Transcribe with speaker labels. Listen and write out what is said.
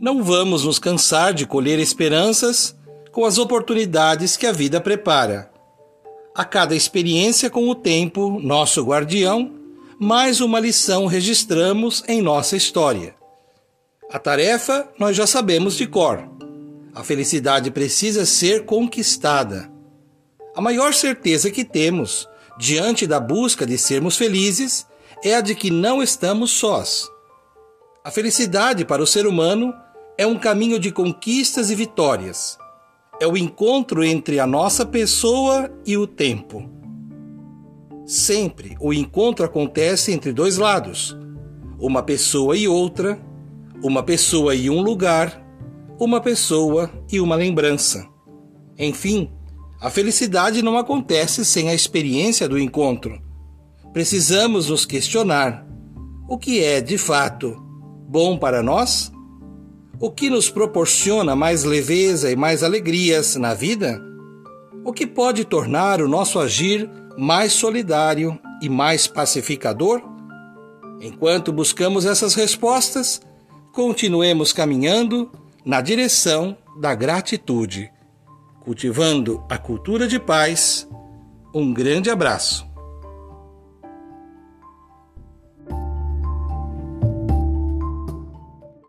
Speaker 1: Não vamos nos cansar de colher esperanças com as oportunidades que a vida prepara. A cada experiência com o tempo, nosso guardião, mais uma lição registramos em nossa história. A tarefa nós já sabemos de cor. A felicidade precisa ser conquistada. A maior certeza que temos, diante da busca de sermos felizes, é a de que não estamos sós. A felicidade para o ser humano é um caminho de conquistas e vitórias. É o encontro entre a nossa pessoa e o tempo. Sempre o encontro acontece entre dois lados: uma pessoa e outra, uma pessoa e um lugar, uma pessoa e uma lembrança. Enfim, a felicidade não acontece sem a experiência do encontro. Precisamos nos questionar: o que é, de fato, bom para nós? O que nos proporciona mais leveza e mais alegrias na vida? O que pode tornar o nosso agir mais solidário e mais pacificador? Enquanto buscamos essas respostas, continuemos caminhando na direção da gratitude, cultivando a cultura de paz. Um grande abraço.